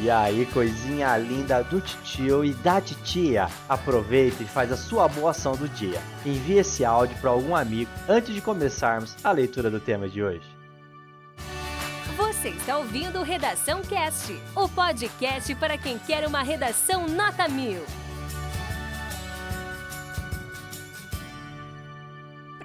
E aí, coisinha linda do titio e da titia, aproveita e faz a sua boa ação do dia. Envie esse áudio para algum amigo antes de começarmos a leitura do tema de hoje. Você está ouvindo Redação Cast, o podcast para quem quer uma redação nota mil.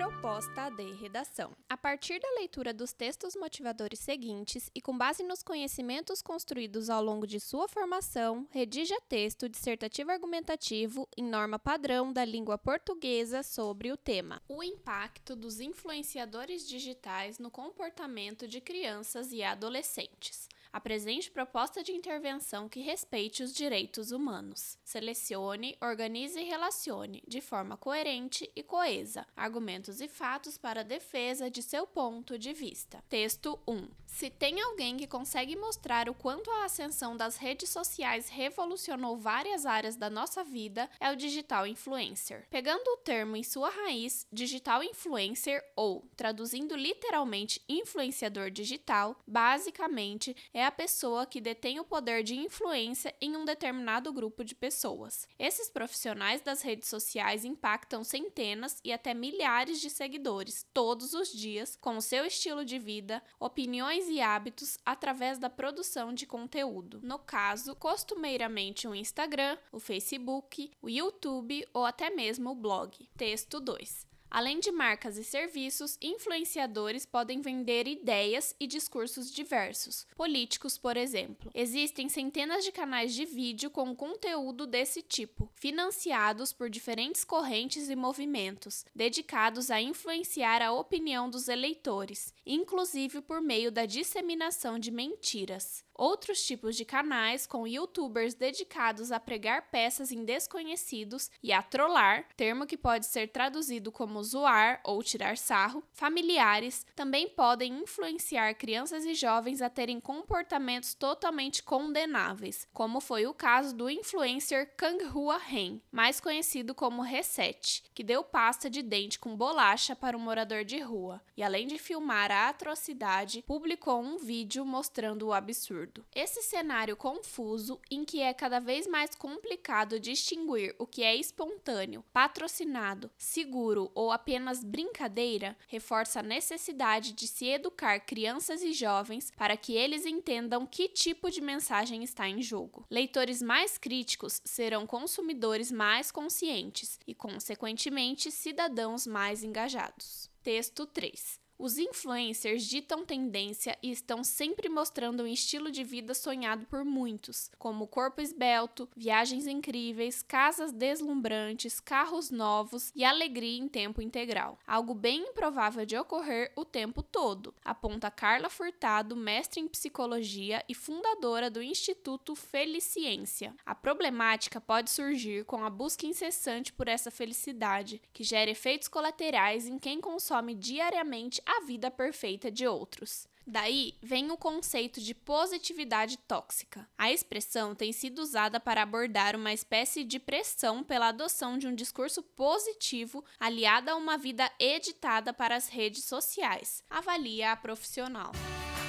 Proposta de redação. A partir da leitura dos textos motivadores seguintes e com base nos conhecimentos construídos ao longo de sua formação, redija texto dissertativo argumentativo em norma padrão da língua portuguesa sobre o tema: O impacto dos influenciadores digitais no comportamento de crianças e adolescentes. Apresente proposta de intervenção que respeite os direitos humanos. Selecione, organize e relacione, de forma coerente e coesa, argumentos e fatos para a defesa de seu ponto de vista. Texto 1. Se tem alguém que consegue mostrar o quanto a ascensão das redes sociais revolucionou várias áreas da nossa vida, é o digital influencer. Pegando o termo em sua raiz, digital influencer, ou, traduzindo literalmente influenciador digital, basicamente é é a pessoa que detém o poder de influência em um determinado grupo de pessoas. Esses profissionais das redes sociais impactam centenas e até milhares de seguidores todos os dias com o seu estilo de vida, opiniões e hábitos através da produção de conteúdo. No caso, costumeiramente o Instagram, o Facebook, o YouTube ou até mesmo o blog. Texto 2. Além de marcas e serviços, influenciadores podem vender ideias e discursos diversos, políticos, por exemplo. Existem centenas de canais de vídeo com conteúdo desse tipo, financiados por diferentes correntes e movimentos, dedicados a influenciar a opinião dos eleitores, inclusive por meio da disseminação de mentiras. Outros tipos de canais com youtubers dedicados a pregar peças em desconhecidos e a trollar, termo que pode ser traduzido como zoar ou tirar sarro, familiares também podem influenciar crianças e jovens a terem comportamentos totalmente condenáveis, como foi o caso do influencer Kang Hua Hen, mais conhecido como Reset, que deu pasta de dente com bolacha para um morador de rua e, além de filmar a atrocidade, publicou um vídeo mostrando o absurdo. Esse cenário confuso, em que é cada vez mais complicado distinguir o que é espontâneo, patrocinado, seguro ou apenas brincadeira, reforça a necessidade de se educar crianças e jovens para que eles entendam que tipo de mensagem está em jogo. Leitores mais críticos serão consumidores mais conscientes e, consequentemente, cidadãos mais engajados. Texto 3. Os influencers ditam tendência e estão sempre mostrando um estilo de vida sonhado por muitos, como corpo esbelto, viagens incríveis, casas deslumbrantes, carros novos e alegria em tempo integral. Algo bem improvável de ocorrer o tempo todo, aponta Carla Furtado, mestre em psicologia e fundadora do Instituto Feliciência. A problemática pode surgir com a busca incessante por essa felicidade, que gera efeitos colaterais em quem consome diariamente a vida perfeita de outros. Daí vem o conceito de positividade tóxica. A expressão tem sido usada para abordar uma espécie de pressão pela adoção de um discurso positivo aliada a uma vida editada para as redes sociais, avalia a profissional.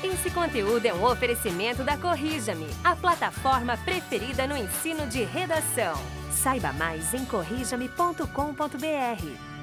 Esse conteúdo é um oferecimento da Corrija-me, a plataforma preferida no ensino de redação. Saiba mais em corrijame.com.br.